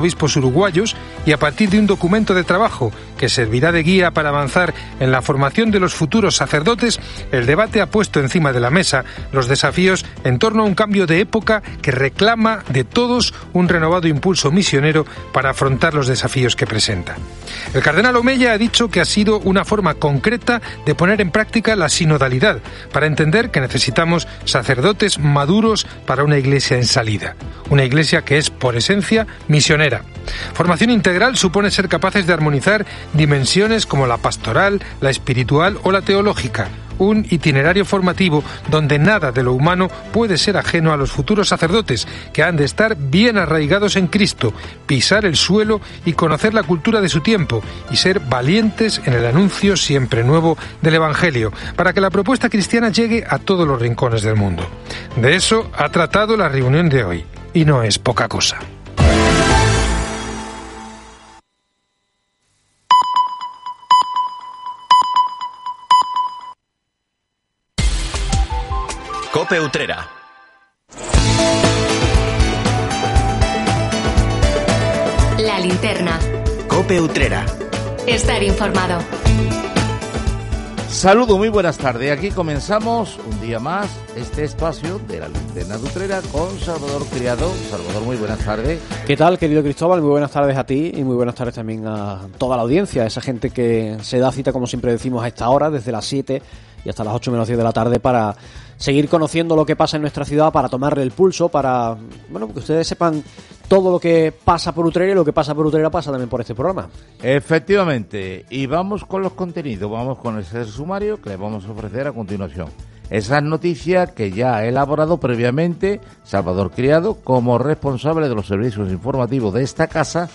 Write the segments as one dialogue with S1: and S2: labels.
S1: obispos uruguayos y a partir de un documento de trabajo que servirá de guía para avanzar en la formación de los futuros sacerdotes, el debate ha puesto encima de la mesa los desafíos en torno a un cambio de época que reclama de todos un renovado impulso misionero para afrontar los desafíos que presenta. El cardenal Omeya ha dicho que ha sido una forma concreta de poner en práctica la sinodalidad para entender que necesitamos sacerdotes maduros para una iglesia en salida, una iglesia que es por esencia misionera Formación integral supone ser capaces de armonizar dimensiones como la pastoral, la espiritual o la teológica, un itinerario formativo donde nada de lo humano puede ser ajeno a los futuros sacerdotes, que han de estar bien arraigados en Cristo, pisar el suelo y conocer la cultura de su tiempo, y ser valientes en el anuncio siempre nuevo del Evangelio, para que la propuesta cristiana llegue a todos los rincones del mundo. De eso ha tratado la reunión de hoy, y no es poca cosa.
S2: Cope Utrera.
S3: La linterna.
S2: Cope Utrera.
S3: Estar informado.
S4: Saludo, muy buenas tardes. Aquí comenzamos un día más este espacio de la linterna de Utrera con Salvador Criado. Salvador, muy buenas tardes.
S5: ¿Qué tal, querido Cristóbal? Muy buenas tardes a ti y muy buenas tardes también a toda la audiencia, a esa gente que se da cita, como siempre decimos, a esta hora, desde las 7 y hasta las 8 menos 10 de la tarde para seguir conociendo lo que pasa en nuestra ciudad, para tomarle el pulso, para bueno, que ustedes sepan todo lo que pasa por Utrera y lo que pasa por Utrera pasa también por este programa.
S4: Efectivamente, y vamos con los contenidos, vamos con ese sumario que les vamos a ofrecer a continuación. Esa noticia que ya ha elaborado previamente Salvador Criado como responsable de los servicios informativos de esta casa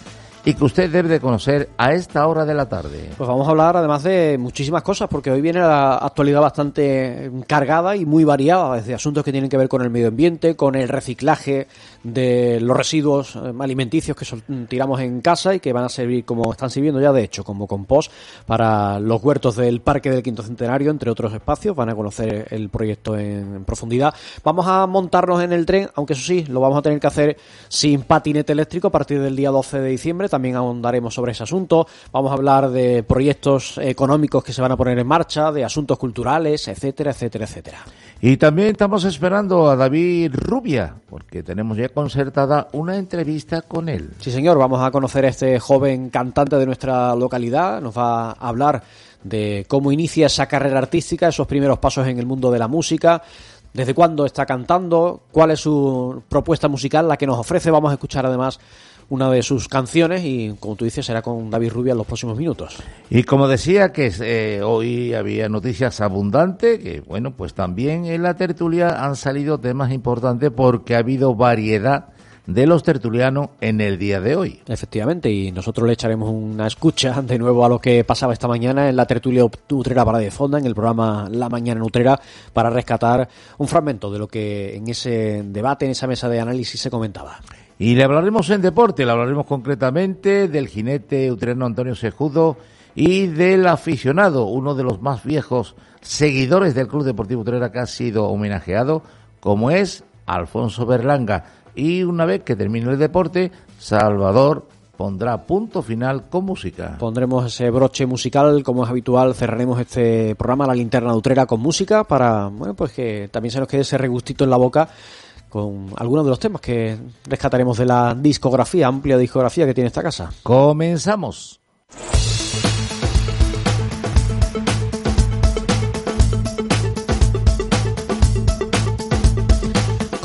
S4: y que usted debe de conocer a esta hora de la tarde.
S5: Pues vamos a hablar además de muchísimas cosas, porque hoy viene la actualidad bastante cargada y muy variada, desde asuntos que tienen que ver con el medio ambiente, con el reciclaje de los residuos eh, alimenticios que tiramos en casa y que van a servir como están sirviendo ya de hecho como compost para los huertos del Parque del Quinto Centenario, entre otros espacios. Van a conocer el proyecto en profundidad. Vamos a montarnos en el tren, aunque eso sí, lo vamos a tener que hacer sin patinete eléctrico a partir del día 12 de diciembre también ahondaremos sobre ese asunto. Vamos a hablar de proyectos económicos que se van a poner en marcha, de asuntos culturales, etcétera, etcétera, etcétera.
S4: Y también estamos esperando a David Rubia, porque tenemos ya concertada una entrevista con él.
S5: Sí, señor, vamos a conocer a este joven cantante de nuestra localidad. Nos va a hablar de cómo inicia esa carrera artística, esos primeros pasos en el mundo de la música, desde cuándo está cantando, cuál es su propuesta musical, la que nos ofrece. Vamos a escuchar además una de sus canciones y como tú dices será con David Rubia en los próximos minutos.
S4: Y como decía que eh, hoy había noticias abundantes, que bueno, pues también en la tertulia han salido temas importantes porque ha habido variedad de los tertulianos en el día de hoy.
S5: Efectivamente, y nosotros le echaremos una escucha de nuevo a lo que pasaba esta mañana en la tertulia Utrera para de Fonda, en el programa La Mañana Nutrera, para rescatar un fragmento de lo que en ese debate, en esa mesa de análisis se comentaba.
S4: Y le hablaremos en deporte, le hablaremos concretamente del jinete utreno Antonio Sejudo y del aficionado, uno de los más viejos seguidores del Club Deportivo Utrera que ha sido homenajeado, como es Alfonso Berlanga. Y una vez que termine el deporte, Salvador pondrá punto final con música.
S5: Pondremos ese broche musical, como es habitual, cerraremos este programa La Linterna de Utrera con música para, bueno, pues que también se nos quede ese regustito en la boca con algunos de los temas que rescataremos de la discografía, amplia discografía que tiene esta casa.
S4: Comenzamos.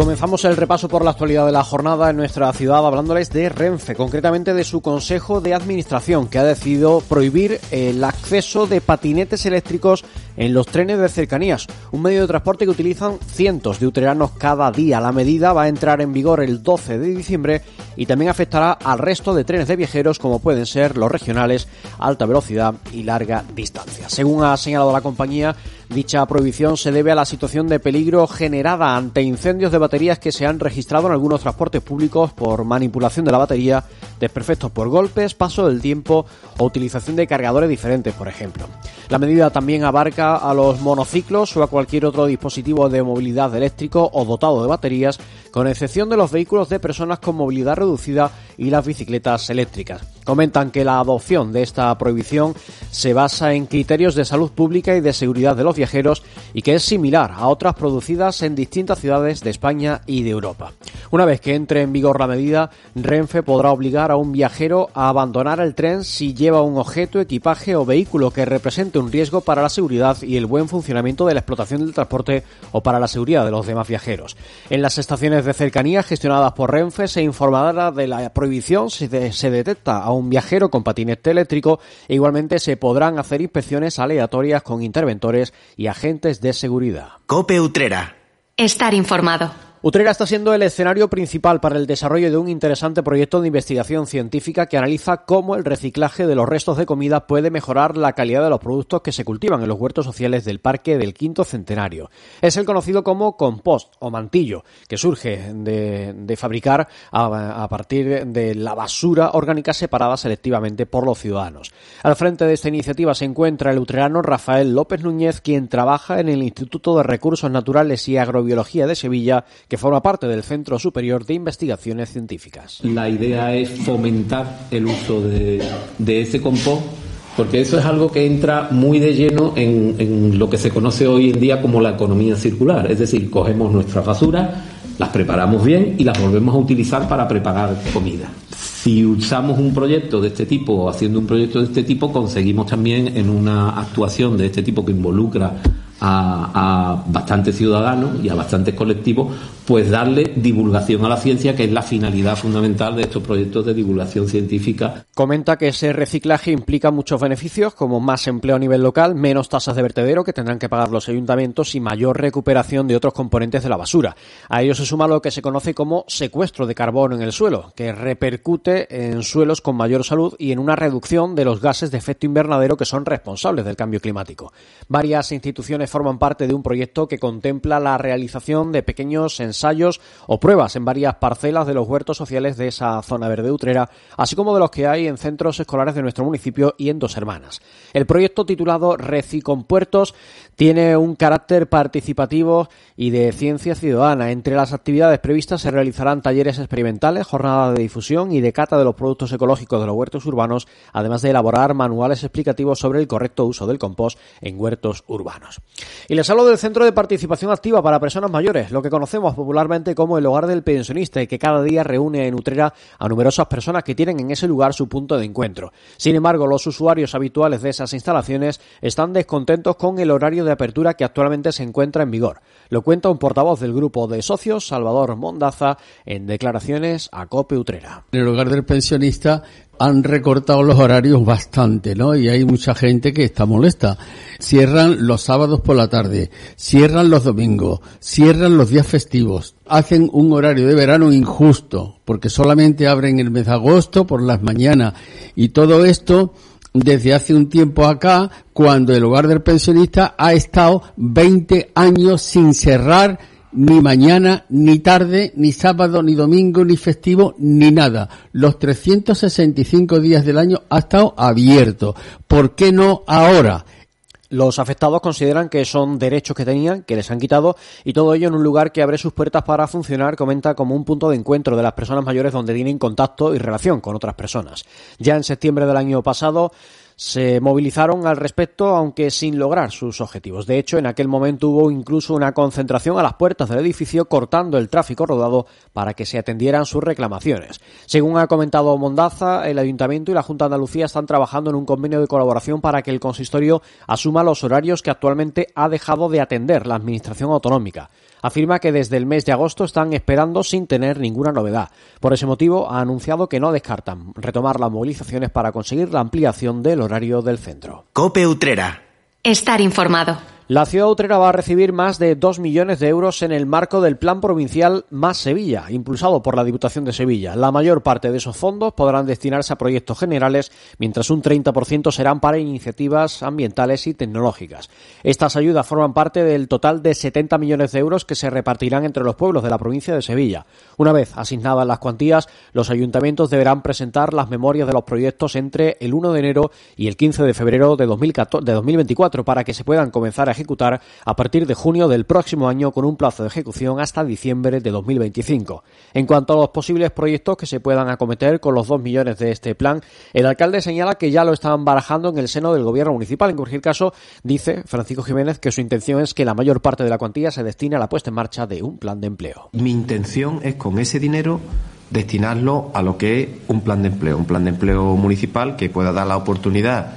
S5: Comenzamos el repaso por la actualidad de la jornada en nuestra ciudad hablándoles de Renfe, concretamente de su Consejo de Administración, que ha decidido prohibir el acceso de patinetes eléctricos en los trenes de cercanías, un medio de transporte que utilizan cientos de uteranos cada día. La medida va a entrar en vigor el 12 de diciembre y también afectará al resto de trenes de viajeros como pueden ser los regionales, alta velocidad y larga distancia. Según ha señalado la compañía, dicha prohibición se debe a la situación de peligro generada ante incendios de baterías que se han registrado en algunos transportes públicos por manipulación de la batería, desperfectos por golpes, paso del tiempo o utilización de cargadores diferentes, por ejemplo. La medida también abarca a los monociclos o a cualquier otro dispositivo de movilidad eléctrico o dotado de baterías con excepción de los vehículos de personas con movilidad reducida y las bicicletas eléctricas. Comentan que la adopción de esta prohibición se basa en criterios de salud pública y de seguridad de los viajeros y que es similar a otras producidas en distintas ciudades de España y de Europa. Una vez que entre en vigor la medida, Renfe podrá obligar a un viajero a abandonar el tren si lleva un objeto, equipaje o vehículo que represente un riesgo para la seguridad y el buen funcionamiento de la explotación del transporte o para la seguridad de los demás viajeros. En las estaciones de cercanía gestionadas por Renfe se informará de la prohibición si se detecta a un viajero con patinete eléctrico e igualmente se podrán hacer inspecciones aleatorias con interventores y agentes de seguridad.
S2: Cope Utrera.
S3: Estar informado.
S5: Utrera está siendo el escenario principal para el desarrollo de un interesante proyecto de investigación científica que analiza cómo el reciclaje de los restos de comida puede mejorar la calidad de los productos que se cultivan en los huertos sociales del Parque del Quinto Centenario. Es el conocido como compost o mantillo, que surge de, fabricar a, a, partir de la basura orgánica separada selectivamente por los ciudadanos. Al frente de esta iniciativa se encuentra el utrerano Rafael López Núñez, quien trabaja en el Instituto de Recursos Naturales y Agrobiología de Sevilla, que forma parte del Centro Superior de Investigaciones Científicas.
S6: La idea es fomentar el uso de, ese compost porque eso es algo que entra muy de lleno en, en, lo que se conoce hoy en día como la economía circular, es decir, cogemos nuestras basuras, las preparamos bien y las volvemos a utilizar para preparar comida. Si usamos un proyecto de este tipo o haciendo un proyecto de este tipo, conseguimos también en una actuación de este tipo que involucra a, a bastantes ciudadanos y a bastantes colectivos, pues darle divulgación a la ciencia, que es la finalidad fundamental de estos proyectos de divulgación científica.
S5: Comenta que ese reciclaje implica muchos beneficios, como más empleo a nivel local, menos tasas de vertedero que tendrán que pagar los ayuntamientos y mayor recuperación de otros componentes de la basura. A ello se suma lo que se conoce como secuestro de carbono en el suelo, que repercute en suelos con mayor salud y en una reducción de los gases de efecto invernadero que son responsables del cambio climático. Varias instituciones forman parte de un proyecto que contempla la realización de pequeños ensayos o pruebas en varias parcelas de los huertos sociales de esa zona verde utrera, así como de los que hay en centros escolares de nuestro municipio y en Dos Hermanas. El proyecto titulado Puertos tiene un carácter participativo y de ciencia ciudadana. Entre las actividades previstas se realizarán talleres experimentales, jornadas de difusión y de cata de los productos ecológicos de los huertos urbanos, además de elaborar manuales explicativos sobre el correcto uso del compost en huertos urbanos. Y les hablo del Centro de Participación Activa para Personas Mayores, lo que conocemos popularmente como el hogar del pensionista y que cada día reúne en Utrera a numerosas personas que tienen en ese lugar su punto de encuentro. Sin embargo, los usuarios habituales de esas instalaciones están descontentos con el horario de apertura que actualmente se encuentra en vigor. Lo cuenta un portavoz del grupo de socios, Salvador Mondaza, en declaraciones a Cope Utrera.
S7: En el hogar del pensionista han recortado los horarios bastante, ¿no? Y hay mucha gente que está molesta. Cierran los sábados por la tarde, cierran los domingos, cierran los días festivos, hacen un horario de verano injusto, porque solamente abren el mes de agosto por las mañanas. Y todo esto desde hace un tiempo acá, cuando el hogar del pensionista ha estado 20 años sin cerrar ni mañana, ni tarde, ni sábado, ni domingo, ni festivo, ni nada. Los 365 días del año ha estado abierto. ¿Por qué no ahora?
S5: Los afectados consideran que son derechos que tenían, que les han quitado, y todo ello en un lugar que abre sus puertas para funcionar, comenta, como un punto de encuentro de las personas mayores donde tienen contacto y relación con otras personas. Ya en septiembre del año pasado, se movilizaron al respecto, aunque sin lograr sus objetivos. De hecho, en aquel momento hubo incluso una concentración a las puertas del edificio cortando el tráfico rodado para que se atendieran sus reclamaciones. Según ha comentado Mondaza, el Ayuntamiento y la Junta de Andalucía están trabajando en un convenio de colaboración para que el consistorio asuma los horarios que actualmente ha dejado de atender la Administración Autonómica afirma que desde el mes de agosto están esperando sin tener ninguna novedad. Por ese motivo, ha anunciado que no descartan retomar las movilizaciones para conseguir la ampliación del horario del centro.
S2: Cope Utrera.
S3: Estar informado.
S5: La ciudad utrera va a recibir más de 2 millones de euros en el marco del Plan Provincial Más Sevilla, impulsado por la Diputación de Sevilla. La mayor parte de esos fondos podrán destinarse a proyectos generales, mientras un 30% serán para iniciativas ambientales y tecnológicas. Estas ayudas forman parte del total de 70 millones de euros que se repartirán entre los pueblos de la provincia de Sevilla. Una vez asignadas las cuantías, los ayuntamientos deberán presentar las memorias de los proyectos entre el 1 de enero y el 15 de febrero de, 2024 para que se puedan comenzar a ejecutar a partir de junio del próximo año con un plazo de ejecución hasta diciembre de 2025. En cuanto a los posibles proyectos que se puedan acometer con los 2 millones de este plan, el alcalde señala que ya lo están barajando en el seno del gobierno municipal. En cualquier caso, dice Francisco Jiménez que su intención es que la mayor parte de la cuantía se destine a la puesta en marcha de un plan de empleo.
S8: Mi intención es con ese dinero destinarlo a lo que es un plan de empleo, un plan de empleo municipal que pueda dar la oportunidad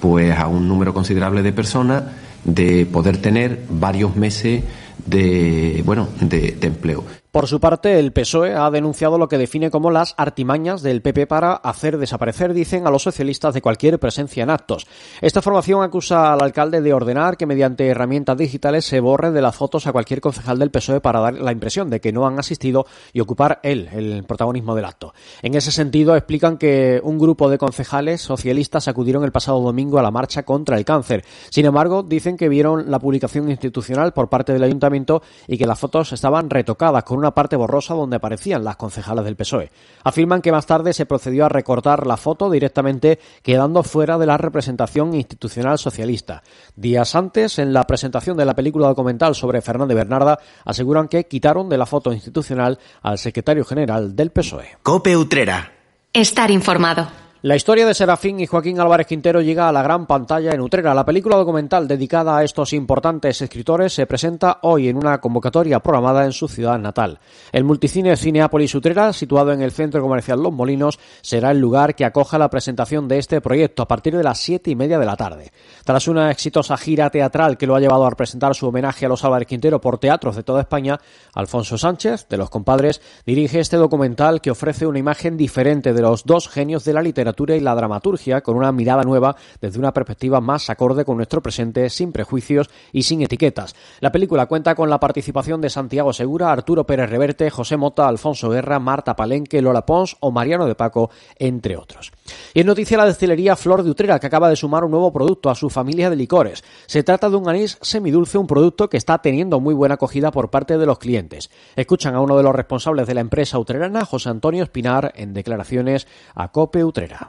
S8: pues a un número considerable de personas de poder tener varios meses de bueno de, de empleo.
S5: Por su parte, el PSOE ha denunciado lo que define como las artimañas del PP para hacer desaparecer, dicen, a los socialistas de cualquier presencia en actos. Esta formación acusa al alcalde de ordenar que mediante herramientas digitales se borren de las fotos a cualquier concejal del PSOE para dar la impresión de que no han asistido y ocupar él el protagonismo del acto. En ese sentido, explican que un grupo de concejales socialistas acudieron el pasado domingo a la marcha contra el cáncer. Sin embargo, dicen que vieron la publicación institucional por parte del ayuntamiento y que las fotos estaban retocadas con una parte borrosa donde aparecían las concejalas del PSOE. Afirman que más tarde se procedió a recortar la foto directamente quedando fuera de la representación institucional socialista. Días antes, en la presentación de la película documental sobre Fernández Bernarda, aseguran que quitaron de la foto institucional al secretario general del PSOE.
S2: Cope Utrera.
S3: Estar informado.
S5: La historia de Serafín y Joaquín Álvarez Quintero llega a la gran pantalla en Utrera. La película documental dedicada a estos importantes escritores se presenta hoy en una convocatoria programada en su ciudad natal. El multicine Cineápolis Utrera, situado en el centro comercial Los Molinos, será el lugar que acoja la presentación de este proyecto a partir de las siete y media de la tarde. Tras una exitosa gira teatral que lo ha llevado a presentar su homenaje a los Álvarez Quintero por teatros de toda España, Alfonso Sánchez, de Los Compadres, dirige este documental que ofrece una imagen diferente de los dos genios de la literatura y la dramaturgia con una mirada nueva desde una perspectiva más acorde con nuestro presente, sin prejuicios y sin etiquetas. La película cuenta con la participación de Santiago Segura, Arturo Pérez Reverte, José Mota, Alfonso Guerra, Marta Palenque, Lola Pons o Mariano de Paco, entre otros. Y en noticia la destilería Flor de Utrera, que acaba de sumar un nuevo producto a su familia de licores. Se trata de un anís semidulce, un producto que está teniendo muy buena acogida por parte de los clientes. Escuchan a uno de los responsables de la empresa utrerana, José Antonio Espinar, en declaraciones a Cope Utrera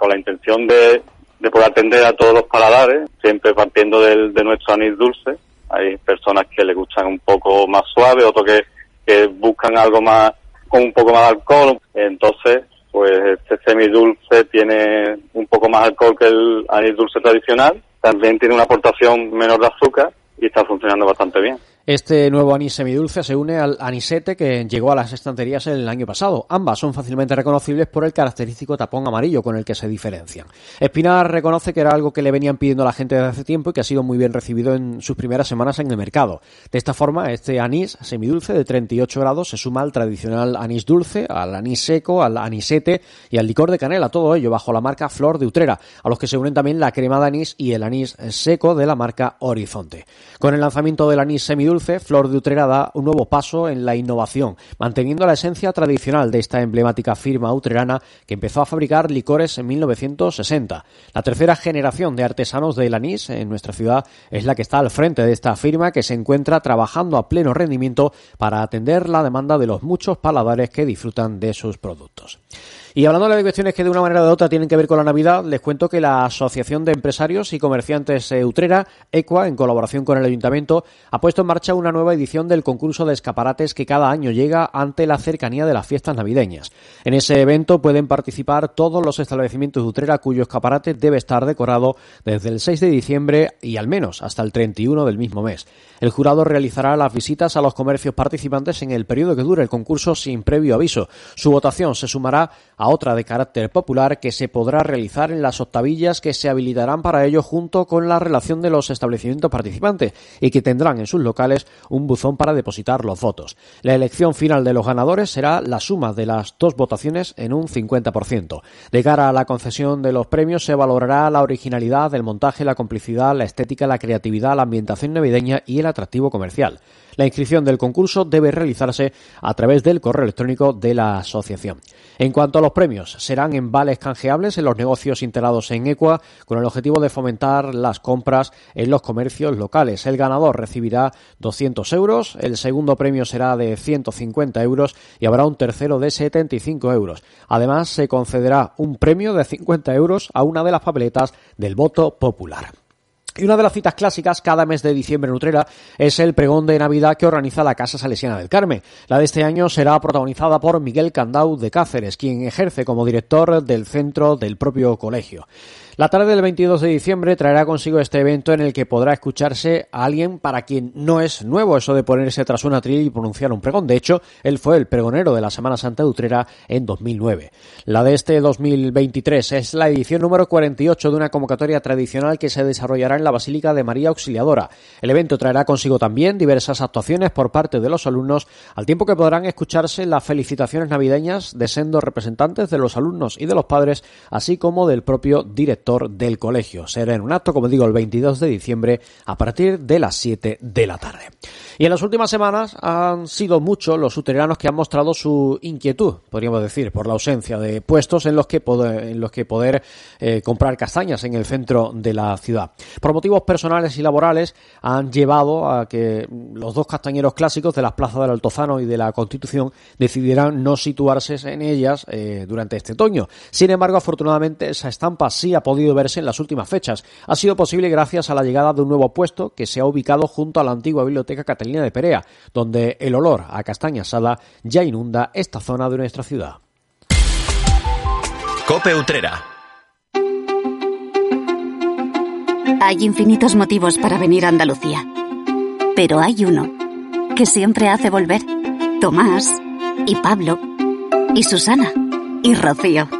S9: con la intención de, de poder atender a todos los paladares, siempre partiendo del, de nuestro anís dulce. Hay personas que le gustan un poco más suave, otros que, que buscan algo más con un poco más de alcohol. Entonces, pues este semidulce tiene un poco más alcohol que el anís dulce tradicional. También tiene una aportación menor de azúcar y está funcionando bastante bien.
S5: Este nuevo anís semidulce se une al anisete que llegó a las estanterías el año pasado. Ambas son fácilmente reconocibles por el característico tapón amarillo con el que se diferencian. Espinar reconoce que era algo que le venían pidiendo a la gente desde hace tiempo y que ha sido muy bien recibido en sus primeras semanas en el mercado. De esta forma, este anís semidulce de 38 grados se suma al tradicional anís dulce, al anís seco, al anisete y al licor de canela, todo ello bajo la marca Flor de Utrera, a los que se unen también la crema de anís y el anís seco de la marca Horizonte. Con el lanzamiento del anís semidulce, Flor de Utrera da un nuevo paso en la innovación, manteniendo la esencia tradicional de esta emblemática firma utrerana que empezó a fabricar licores en 1960. La tercera generación de artesanos del anís en nuestra ciudad es la que está al frente de esta firma que se encuentra trabajando a pleno rendimiento para atender la demanda de los muchos paladares que disfrutan de sus productos. Y hablando de cuestiones que de una manera u otra tienen que ver con la Navidad, les cuento que la Asociación de Empresarios y Comerciantes Utrera, ECUA, en colaboración con el Ayuntamiento, ha puesto en marcha una nueva edición del concurso de escaparates que cada año llega ante la cercanía de las fiestas navideñas. En ese evento pueden participar todos los establecimientos de Utrera cuyo escaparate debe estar decorado desde el 6 de diciembre y al menos hasta el 31 del mismo mes. El jurado realizará las visitas a los comercios participantes en el periodo que dure el concurso sin previo aviso. Su votación se sumará a otra de carácter popular que se podrá realizar en las octavillas que se habilitarán para ello junto con la relación de los establecimientos participantes y que tendrán en sus locales un buzón para depositar los votos. La elección final de los ganadores será la suma de las dos votaciones en un 50%. De cara a la concesión de los premios se valorará la originalidad, el montaje, la complicidad, la estética, la creatividad, la ambientación navideña y el atractivo comercial. La inscripción del concurso debe realizarse a través del correo electrónico de la asociación. En cuanto a los premios, serán en vales canjeables en los negocios integrados en Equa con el objetivo de fomentar las compras en los comercios locales. El ganador recibirá 200 euros, el segundo premio será de 150 euros y habrá un tercero de 75 euros. Además, se concederá un premio de 50 euros a una de las papeletas del voto popular. Y una de las citas clásicas cada mes de diciembre en Utrera es el pregón de Navidad que organiza la Casa Salesiana del Carmen. La de este año será protagonizada por Miguel Candau de Cáceres, quien ejerce como director del centro del propio colegio. La tarde del 22 de diciembre traerá consigo este evento en el que podrá escucharse a alguien para quien no es nuevo eso de ponerse tras una atril y pronunciar un pregón. De hecho, él fue el pregonero de la Semana Santa de Utrera en 2009. La de este 2023 es la edición número 48 de una convocatoria tradicional que se desarrollará en la Basílica de María Auxiliadora. El evento traerá consigo también diversas actuaciones por parte de los alumnos, al tiempo que podrán escucharse las felicitaciones navideñas de sendos representantes de los alumnos y de los padres, así como del propio director del colegio. Será en un acto, como digo, el 22 de diciembre a partir de las 7 de la tarde. Y en las últimas semanas han sido muchos los uteranos que han mostrado su inquietud, podríamos decir, por la ausencia de puestos en los que poder, en los que poder eh, comprar castañas en el centro de la ciudad. Por motivos personales y laborales han llevado a que los dos castañeros clásicos de las plazas del Altozano y de la Constitución decidieran no situarse en ellas eh, durante este otoño. Sin embargo, afortunadamente esa estampa sí ha podido verse en las últimas fechas. Ha sido posible gracias a la llegada de un nuevo puesto que se ha ubicado junto a la antigua biblioteca catalana de Perea, donde el olor a castaña asada ya inunda esta zona de nuestra ciudad.
S2: Cope Utrera.
S10: Hay infinitos motivos para venir a Andalucía, pero hay uno que siempre hace volver. Tomás y Pablo y Susana y Rocío.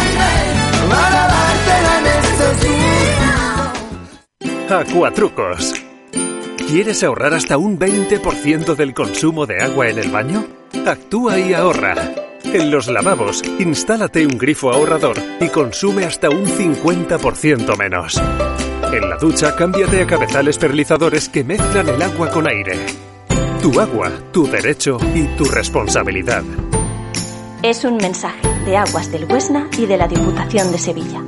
S11: Acuatrucos. ¿Quieres ahorrar hasta un 20% del consumo de agua en el baño? Actúa y ahorra. En los lavabos, instálate un grifo ahorrador y consume hasta un 50% menos. En la ducha, cámbiate a cabezales perlizadores que mezclan el agua con aire. Tu agua, tu derecho y tu responsabilidad.
S12: Es un mensaje de Aguas del Huesna y de la Diputación de Sevilla.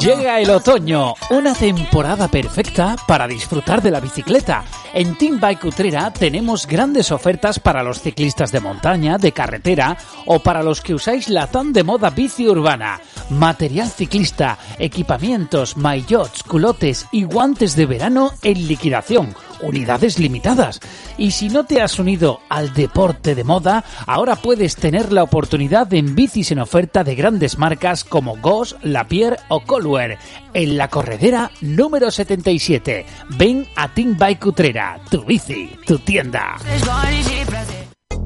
S13: Llega el otoño, una temporada perfecta para disfrutar de la bicicleta. En Team Bike Utrera tenemos grandes ofertas para los ciclistas de montaña, de carretera o para los que usáis la tan de moda bici urbana. Material ciclista, equipamientos, maillots, culotes y guantes de verano en liquidación unidades limitadas. Y si no te has unido al deporte de moda, ahora puedes tener la oportunidad en bicis en oferta de grandes marcas como Goss, Lapierre o Colware en la corredera número 77. Ven a Team Bike Utrera, tu bici, tu tienda.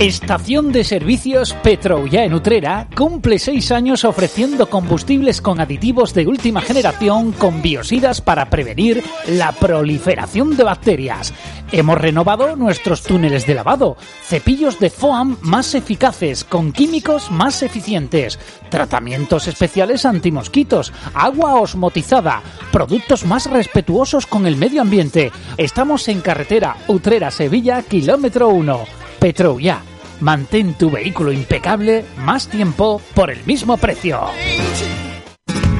S13: Estación de Servicios Petroulla en Utrera cumple seis años ofreciendo combustibles con aditivos de última generación con biosidas para prevenir la proliferación de bacterias. Hemos renovado nuestros túneles de lavado, cepillos de foam más eficaces con químicos más eficientes, tratamientos especiales antimosquitos, agua osmotizada, productos más respetuosos con el medio ambiente. Estamos en carretera Utrera-Sevilla, kilómetro 1. Petroulla. Mantén tu vehículo impecable más tiempo por el mismo precio.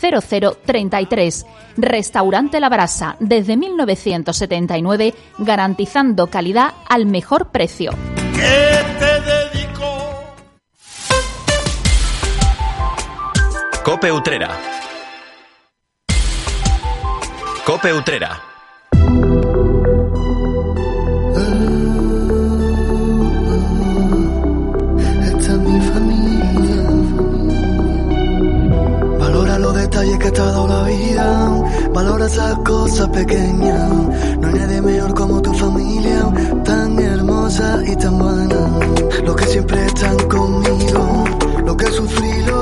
S14: 0033. Restaurante La Brasa, desde 1979, garantizando calidad al mejor precio.
S2: Cope Utrera. Cope Utrera.
S15: Que dado la vida. Valora esas cosas pequeñas. No hay nadie mejor como tu familia. Tan hermosa y tan buena. Los que siempre están conmigo. Lo que sufrí, lo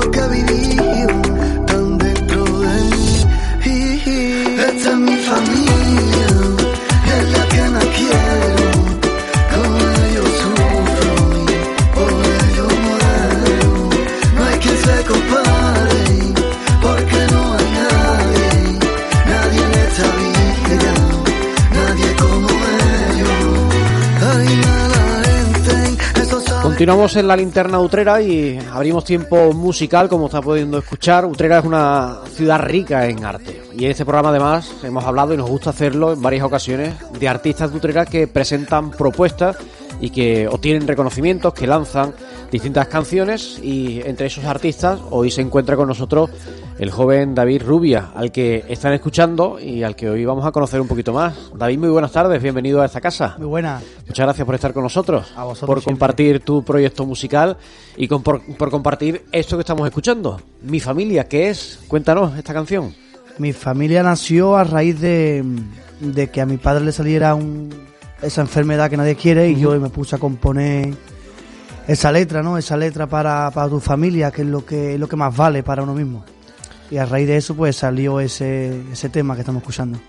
S5: Continuamos en la linterna Utrera y abrimos tiempo musical, como está pudiendo escuchar. Utrera es una ciudad rica en arte. Y en este programa, además, hemos hablado y nos gusta hacerlo en varias ocasiones de artistas de Utrera que presentan propuestas y que obtienen reconocimientos, que lanzan distintas canciones. Y entre esos artistas, hoy se encuentra con nosotros el joven David Rubia, al que están escuchando y al que hoy vamos a conocer un poquito más. David, muy buenas tardes, bienvenido a esta casa.
S16: Muy buena.
S5: Muchas gracias por estar con nosotros,
S16: A vosotros
S5: por
S16: siempre.
S5: compartir tu proyecto musical y con- por, por compartir esto que estamos escuchando. Mi familia, ¿qué es? Cuéntanos esta canción.
S16: Mi familia nació a raíz de, de que a mi padre le saliera un- esa enfermedad que nadie quiere y yo me puse a componer esa letra, ¿no? Esa letra para, para tu familia, que es lo que es lo que más vale para uno mismo. Y a raíz de eso pues salió ese, ese tema que estamos escuchando.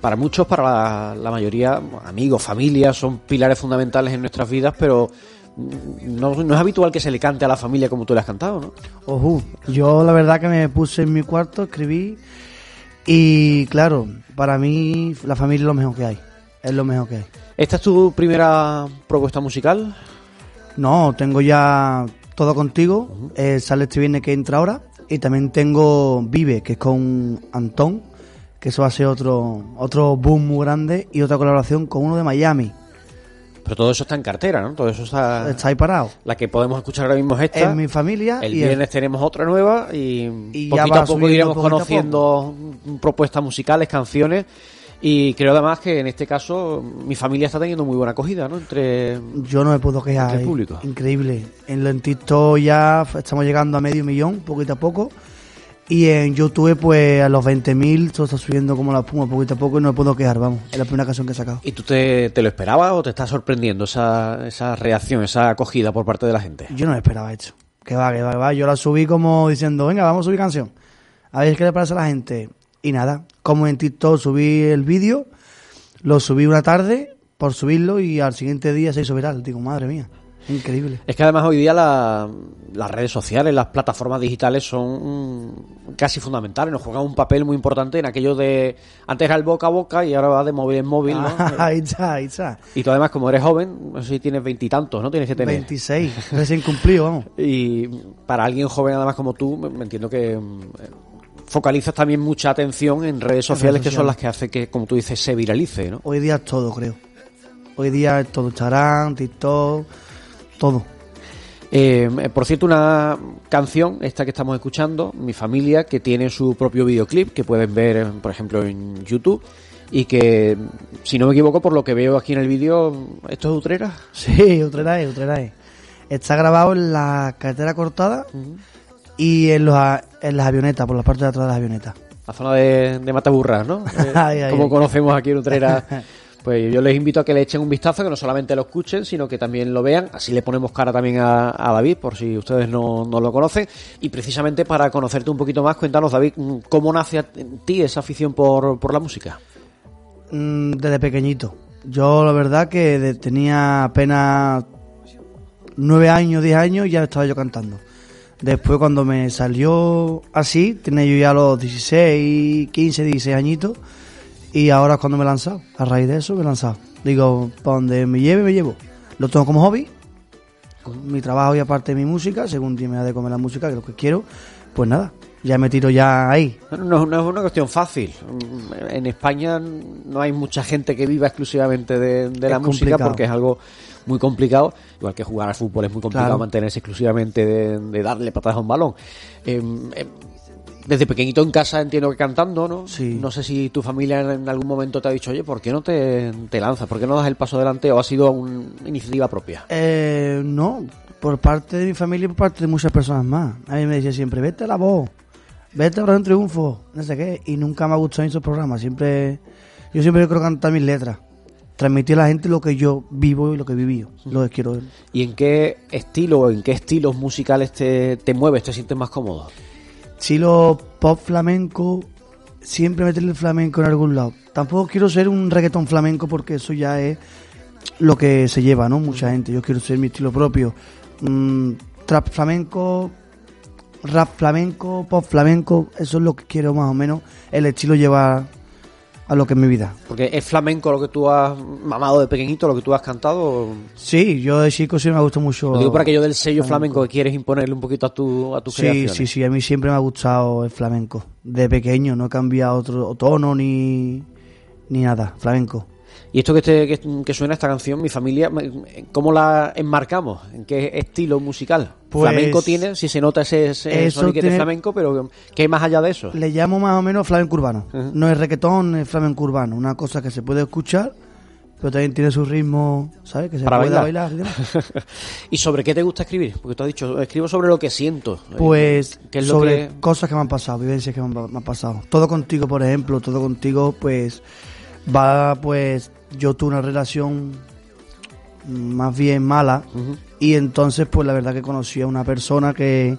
S5: Para muchos, para la, la mayoría, amigos, familias, son pilares fundamentales en nuestras vidas, pero no, no es habitual que se le cante a la familia como tú le has cantado, ¿no?
S16: Ojú, yo la verdad que me puse en mi cuarto, escribí y claro, para mí la familia es lo mejor que hay, es lo mejor que hay.
S5: ¿Esta es tu primera propuesta musical?
S16: No, tengo ya todo contigo, eh, sale este viernes que entra ahora y también tengo Vive, que es con Antón, que eso va a ser otro, otro boom muy grande y otra colaboración con uno de Miami.
S5: Pero todo eso está en cartera, ¿no? Todo eso está...
S16: Está ahí parado.
S5: La que podemos escuchar ahora mismo es esta.
S16: En mi familia
S5: El
S16: y el-
S5: viernes tenemos otra nueva y,
S16: Y
S5: poquito a poco iremos conociendo propuestas musicales, canciones y creo además que en este caso mi familia está teniendo muy buena acogida, ¿no? Entre
S16: Yo no me puedo quejar.
S5: El público.
S16: Increíble. En, en TikTok ya estamos llegando a medio millón, poquito a poco. Y en YouTube, pues a los 20.000, todo está subiendo como la espuma, poquito a poco, y no me puedo quejar, vamos. Es la primera canción que he sacado.
S5: ¿Y tú te, te lo esperabas o te está sorprendiendo esa, esa reacción, esa acogida por parte de la gente?
S16: Yo no me esperaba esto. Que va, que va, que va. Yo la subí como diciendo, venga, vamos a subir canción. A ver qué le parece a la gente. Y nada, como en TikTok subí el vídeo, lo subí una tarde por subirlo y al siguiente día se hizo viral. Digo, madre mía, increíble.
S5: Es que además hoy día la- las redes sociales, las plataformas digitales son casi fundamentales, nos juegan un papel muy importante en aquello de... Antes era el boca a boca y ahora va de móvil en móvil, ¿no?
S16: ahí está, ahí está.
S5: Y tú además, como eres joven, no sé si tienes veintitantos, ¿no? Tienes que tener.
S16: 26, recién cumplido, vamos.
S5: Y para alguien joven, además como tú, me me entiendo que mm, focalizas también mucha atención en redes sociales que son las que hace que, como tú dices, se viralice, ¿no?
S16: Hoy día es todo, creo. Hoy día es todo Instagram, TikTok, todo.
S5: Eh, por cierto, una canción, esta que estamos escuchando, Mi Familia, que tiene su propio videoclip, que pueden ver, eh, por ejemplo, en YouTube, y que, si no me equivoco, por lo que veo aquí en el vídeo, ¿esto es Utrera?
S16: Sí, Utrera es, Utrera es. Está grabado en la carretera cortada y en, los, en las avionetas, por la parte de atrás de las avionetas.
S5: La zona de, de Mataburras, ¿no? Eh,
S16: Ay, ay,
S5: como
S16: ay.
S5: conocemos aquí en Utrera. Pues yo les invito a que le echen un vistazo, que no solamente lo escuchen, sino que también lo vean. Así le ponemos cara también a, a David, por si ustedes no, no lo conocen. Y precisamente para conocerte un poquito más, cuéntanos, David, ¿cómo nace a ti esa afición por, por la música?
S16: Mm, desde pequeñito. Yo la verdad que tenía apenas nueve años, diez años y ya estaba yo cantando. Después cuando me salió así, tenía yo ya los 16, 15, 16 añitos y ahora es cuando me he lanzado. A raíz de eso me he lanzado. Digo, para donde me lleve, me llevo. Lo tengo como hobby, mi trabajo y aparte mi música, según día me da de comer la música, que es lo que quiero, pues nada, ya me tiro ya ahí.
S5: No, no es una cuestión fácil. Mm, En España no hay mucha gente que viva exclusivamente de, de la música porque es algo muy complicado. Igual que jugar al fútbol es muy complicado
S16: Claro.
S5: mantenerse exclusivamente de, de darle patadas a un balón. Em, em, desde pequeñito en casa entiendo que cantando, ¿no? No sé si tu familia en, en algún momento te ha dicho, oye, ¿por qué no te, te lanzas? ¿Por qué no das el paso adelante? ¿O ha sido una iniciativa propia?
S16: Eh, no, por parte de mi familia y por parte de muchas personas más. A mí me decía siempre, vete a la voz, vete a un triunfo, no sé qué. Y nunca me ha gustado esos programas. Siempre, yo siempre quiero cantar mis letras. Transmitir a la gente lo que yo vivo y lo que he vivido. Lo que quiero.
S5: ¿Y en qué estilo o en qué estilos musicales te, te mueves, te sientes más cómodo?
S16: Estilo pop flamenco, siempre meterle el flamenco en algún lado. Tampoco quiero ser un reggaetón flamenco porque eso ya es lo que se lleva, ¿no? Mucha gente. Yo quiero ser mi estilo propio. Mm, trap flamenco, rap flamenco, pop flamenco. Eso es lo que quiero más o menos. El estilo lleva a lo que es mi vida.
S5: Porque es flamenco lo que tú has mamado de pequeñito, lo que tú has cantado.
S16: Sí, yo de chico sí me gusta mucho.
S5: Lo digo por aquello del sello flamenco que quieres imponerle un poquito a tu a tus
S16: Sí,
S5: creaciones.
S16: sí, sí, a mí siempre me ha gustado el flamenco. De pequeño, no he cambiado otro tono ni, ni nada, flamenco.
S5: Y esto que, te, que, que suena esta canción, mi familia, ¿cómo la enmarcamos? ¿En qué estilo musical?
S16: Pues-
S5: flamenco tiene, si se nota ese, ese
S16: tiene-
S5: flamenco, pero ¿qué hay más allá de eso?
S16: Le llamo más o menos flamenco urbano. No es reggaetón, es flamenco urbano. Una cosa que se puede escuchar, pero también tiene su ritmo, ¿sabes? Que se
S5: Para
S16: puede
S5: bailar.
S16: bailar. y demás.
S5: ¿Y sobre qué te gusta escribir? Porque tú has dicho, escribo sobre lo que siento.
S16: Pues
S5: ¿Qué es lo
S16: sobre
S5: que-
S16: cosas que me han pasado, vivencias que me han, me han pasado. Todo contigo, por ejemplo, todo contigo, pues va, pues yo tuve una relación más bien mala y entonces, pues la verdad que conocí a una persona que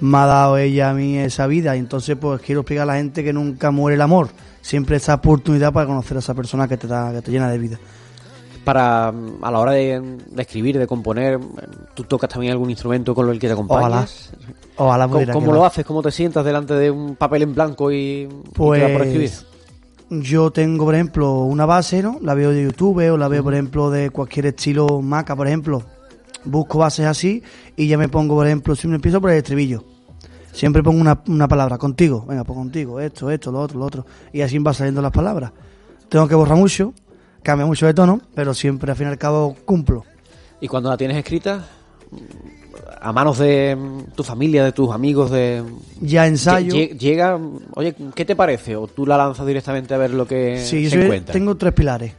S16: me ha dado ella a mí esa vida y entonces, pues quiero explicar a la gente que nunca muere el amor, siempre esa oportunidad para conocer a esa persona que te da, que te llena de vida.
S5: Para, a la hora de, de escribir, de componer, ¿tú tocas también algún instrumento con el que te acompañes?
S16: Ojalá
S5: ¿Cómo,
S16: pudiera,
S5: cómo
S16: que
S5: lo haces? ¿Cómo te sientas delante de un papel en blanco y, y te
S16: Pues
S5: da por escribir?
S16: Yo tengo, por ejemplo, una base, ¿no? La veo de YouTube o la veo, por ejemplo, de cualquier estilo maca, por ejemplo. Busco bases así y ya me pongo, por ejemplo, siempre empiezo por el estribillo. Siempre pongo una, una palabra, contigo, venga, pues contigo, esto, esto, lo otro, lo otro. Y así van saliendo las palabras. Tengo que borrar mucho, cambia mucho de tono, pero siempre al fin y al cabo cumplo.
S5: ¿Y cuando la tienes escrita? A manos de mm, tu familia, de tus amigos, de...
S16: Ya ensayo.
S5: Lle- lle- Llega, oye, ¿qué te parece? ¿O tú la lanzas directamente a ver lo que
S16: Sí,
S5: se encuentra?
S16: tengo tres pilares,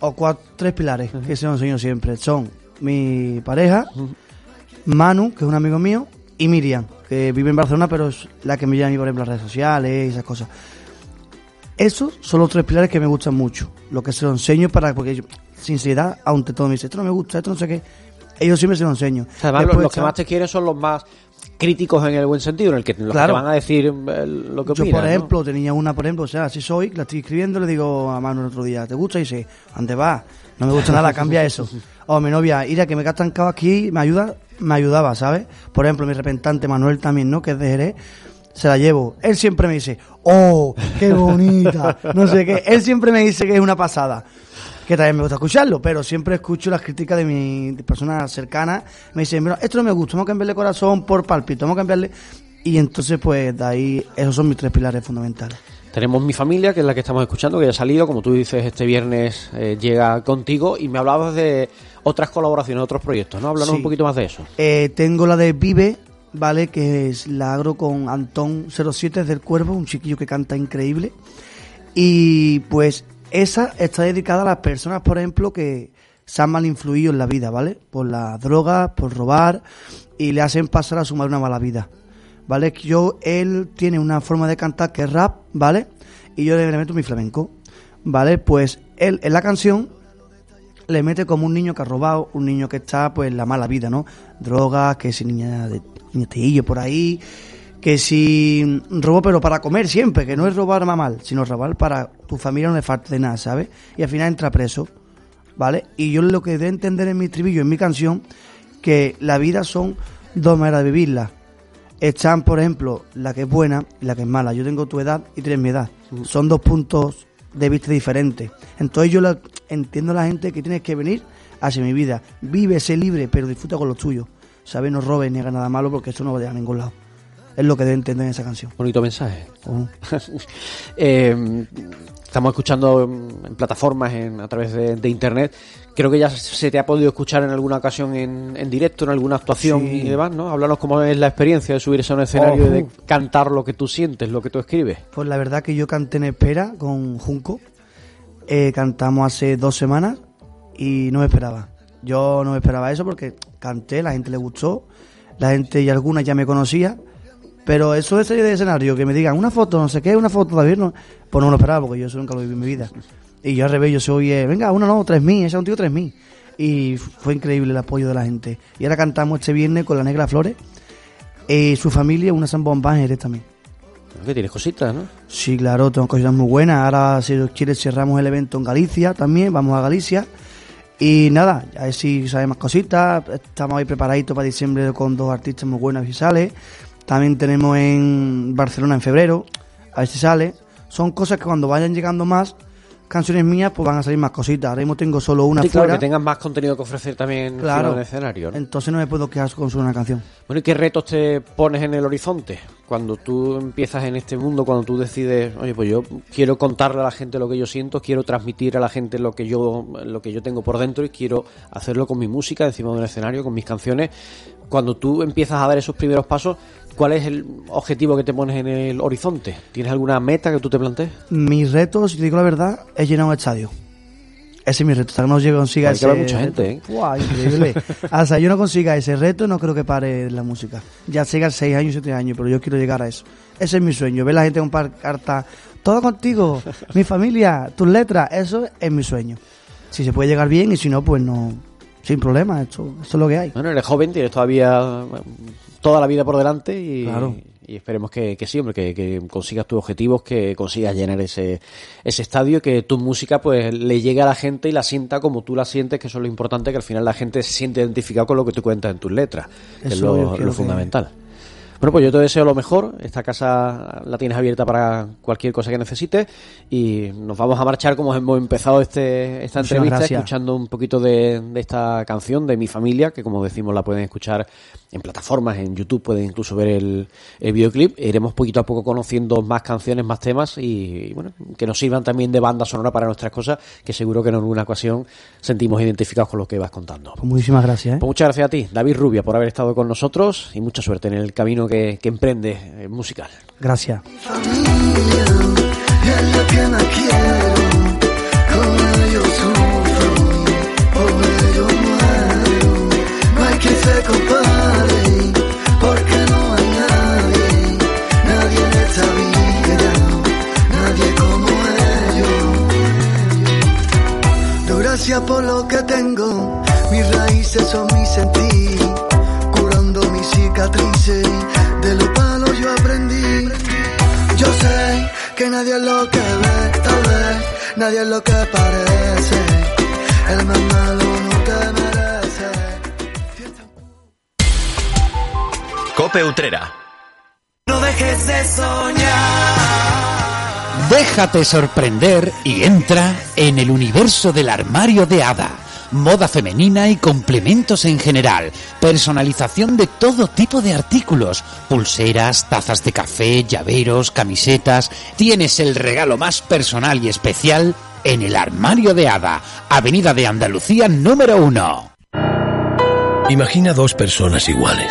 S16: o cuatro, tres pilares que se los enseño siempre. Son mi pareja, Manu, que es un amigo mío, y Miriam, que vive en Barcelona, pero es la que me llama a mí, por ejemplo, las redes sociales y esas cosas. Esos son los tres pilares que me gustan mucho. Lo que se lo enseño para, porque yo, sinceridad, aunque todo me dice, esto no me gusta, esto no sé qué, ellos siempre se lo enseño.
S5: Además, los,
S16: Después
S5: los que más te quieren son los más críticos en el buen sentido, en el que los que te van a decir eh, lo que
S16: Yo,
S5: opinan.
S16: por
S5: ¿no?
S16: ejemplo, tenía una, por ejemplo, o sea, así soy, la estoy escribiendo, le digo a Manu el otro día, ¿te gusta? Y dice, ¿dónde va? No me gusta nada, cambia eso. O mi novia, Ira, que me he estancado aquí, me ayuda, me ayudaba, ¿sabes? Por ejemplo, mi repentante Manuel también, ¿no? Que es de Jerez, se la llevo. Él siempre me dice, ¡oh, qué bonita! No sé qué. Él siempre me dice que es una pasada. Que también me gusta escucharlo, pero siempre escucho las críticas de mis personas cercanas. Me dicen, mira, esto no me gusta, vamos a cambiarle corazón por palpito, vamos a cambiarle... Y entonces, pues, de ahí, esos son mis tres pilares fundamentales.
S5: Tenemos mi familia, que es la que estamos escuchando, que ya ha salido, como tú dices, este viernes eh, llega contigo y me hablabas de otras colaboraciones, otros proyectos, ¿no? Háblanos
S16: Sí.
S5: un poquito más de eso.
S16: Eh, tengo la de Vive, ¿vale? Que es la agro con Antón 07 del Cuervo, un chiquillo que canta increíble. Y pues esa está dedicada a las personas, por ejemplo, que se han mal influido en la vida, ¿vale? Por las drogas, por robar y le hacen pasar a su madre una mala vida. ¿Vale? Yo, él tiene una forma de cantar que es rap, ¿vale? Y yo le meto mi flamenco. ¿vale? Pues él en la canción le mete como un niño que ha robado, un niño que está pues en la mala vida, ¿no? Drogas, que si niña de niñatillo por ahí, que si robo pero para comer siempre, que no es robar mal, sino robar para tu familia no le falte de nada, ¿sabes? Y al final entra preso, ¿vale? Y yo lo que de entender en mi estribillo, en mi canción, que la vida son dos maneras de vivirla. Están, por ejemplo, la que es buena y la que es mala. Yo tengo tu edad y tienes mi edad. Son dos puntos de vista diferentes. Entonces yo la- entiendo a la gente que tienes que venir hacia mi vida. Vive, sé libre, pero disfruta con lo tuyo. ¿Sabes? No robes ni hagas nada malo porque eso no va a llegar a ningún lado. Es lo que debe entender en esa canción.
S5: Bonito mensaje. Eh, estamos escuchando en plataformas en, a través de, de internet. Creo que ya se te ha podido escuchar en alguna ocasión en, en directo, en alguna actuación
S16: Sí.
S5: y demás, ¿no? Háblanos cómo es la experiencia de subirse a un escenario y de cantar lo que tú sientes, lo que tú escribes.
S16: Pues la verdad que yo canté en Espera con Junco. Eh, cantamos hace dos semanas y no me esperaba. Yo no me esperaba eso porque canté, la gente le gustó, la gente y algunas ya me conocía. Pero eso de salir de escenario, que me digan una foto, no sé qué, una foto David, no, pues no me lo esperaba porque yo eso nunca lo viví en mi vida. Y yo al revés, yo soy, eh, venga, una no, tres mil, ese es un tío tres mil. Y fue increíble el apoyo de la gente. Y ahora cantamos este viernes con la Negra Flores y su familia, una en Jerez también.
S5: Que tienes cositas, ¿no?
S16: Sí, claro, tengo cosas muy buenas. Ahora, si Dios quiere, cerramos el evento en Galicia también. Vamos a Galicia. Y nada, a ver si sale más cositas. Estamos ahí preparaditos para diciembre con dos artistas muy buenos y sale. También tenemos en Barcelona en febrero. A ver si sale. Son cosas que cuando vayan llegando más canciones mías, pues van a salir más cositas. Ahora mismo tengo solo una
S5: Sí, claro,
S16: fuera.
S5: que tengas más contenido que ofrecer también
S16: Claro.
S5: encima del escenario, ¿no?
S16: Entonces no me puedo quedar con solo una canción.
S5: Bueno, ¿y qué retos te pones en el horizonte? Cuando tú empiezas en este mundo, cuando tú decides, oye, pues yo quiero contarle a la gente lo que yo siento, quiero transmitir a la gente lo que yo, lo que yo tengo por dentro y quiero hacerlo con mi música encima de un escenario, con mis canciones. Cuando tú empiezas a dar esos primeros pasos, ¿cuál es el objetivo que te pones en el horizonte? ¿Tienes alguna meta que tú te plantees?
S16: Mi reto, si te digo la verdad, es llenar un estadio. Ese es mi reto. Hasta que no llegue consiga
S5: Hay que
S16: ese
S5: haber mucha
S16: reto.
S5: gente, ¿eh?
S16: Increíble. Hasta yo no consiga ese reto, no creo que pare la música. Ya siga 6 años, 7 años, pero yo quiero llegar a eso. Ese es mi sueño. Ver la gente comprar cartas. Todo contigo, mi familia, tus letras. Eso es mi sueño. Si se puede llegar bien y si no, pues no. Sin problema. Esto, esto es lo que hay.
S5: Bueno, eres joven, tienes todavía toda la vida por delante y,
S16: Claro.
S5: y esperemos que, que sí, hombre, que, que consigas tus objetivos, que consigas llenar ese, ese estadio, que tu música pues le llegue a la gente y la sienta como tú la sientes, que eso es lo importante, que al final la gente se siente identificada con lo que tú cuentas en tus letras, que es
S16: Eso
S5: lo, lo
S16: que-
S5: fundamental. Bueno, pues yo te deseo lo mejor. Esta casa la tienes abierta para cualquier cosa que necesites y nos vamos a marchar como hemos empezado este, esta
S16: Muchas
S5: entrevista
S16: gracias.
S5: escuchando un poquito de, de esta canción de mi familia, que como decimos la pueden escuchar en plataformas, en YouTube, pueden incluso ver el, el videoclip. Iremos poquito a poco conociendo más canciones, más temas y, bueno, que nos sirvan también de banda sonora para nuestras cosas, que seguro que en alguna ocasión sentimos identificados con lo que vas contando.
S16: Pues muchísimas gracias. ¿eh?
S5: Pues muchas gracias a ti, David Rubia, por haber estado con nosotros y mucha suerte en el camino que, que emprende eh, musical.
S16: Gracias.
S2: Utrera.
S15: No dejes de soñar.
S13: Déjate sorprender y entra en el universo del armario de Hada. Moda femenina y complementos en general. Personalización de todo tipo de artículos. Pulseras, tazas de café, llaveros, camisetas. Tienes el regalo más personal y especial en el armario de Hada. Avenida de Andalucía número uno.
S17: Imagina dos personas iguales.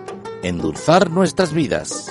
S4: endulzar nuestras vidas.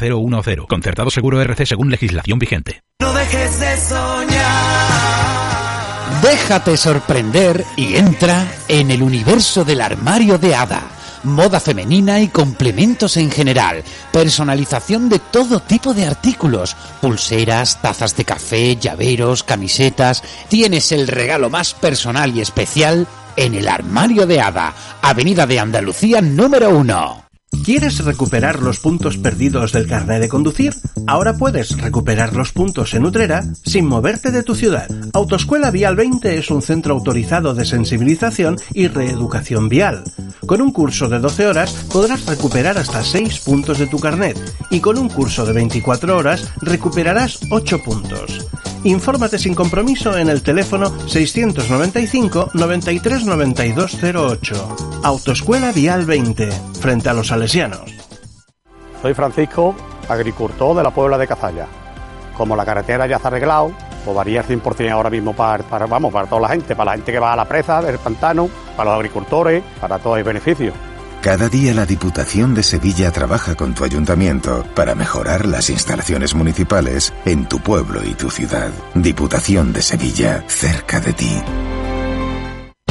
S18: 0010. Concertado seguro RC según legislación vigente.
S19: No dejes de soñar.
S13: Déjate sorprender y entra en el universo del armario de hada. Moda femenina y complementos en general. Personalización de todo tipo de artículos. Pulseras, tazas de café, llaveros, camisetas. Tienes el regalo más personal y especial en el armario de hada. Avenida de Andalucía número 1.
S20: ¿Quieres recuperar los puntos perdidos del carnet de conducir? Ahora puedes recuperar los puntos en Utrera sin moverte de tu ciudad. Autoescuela Vial 20 es un centro autorizado de sensibilización y reeducación vial. Con un curso de 12 horas podrás recuperar hasta 6 puntos de tu carnet y con un curso de 24 horas recuperarás 8 puntos. Infórmate sin compromiso en el teléfono 695 93 9208. Autoescuela Vial 20, frente a los salesianos.
S21: Soy Francisco, agricultor de la Puebla de Cazalla. Como la carretera ya está arreglado, pues varía el 100% ahora mismo para, para, vamos, para toda la gente, para la gente que va a la presa del pantano, para los agricultores, para todos los beneficios.
S22: Cada día la Diputación de Sevilla trabaja con tu ayuntamiento para mejorar las instalaciones municipales en tu pueblo y tu ciudad. Diputación de Sevilla, cerca de ti.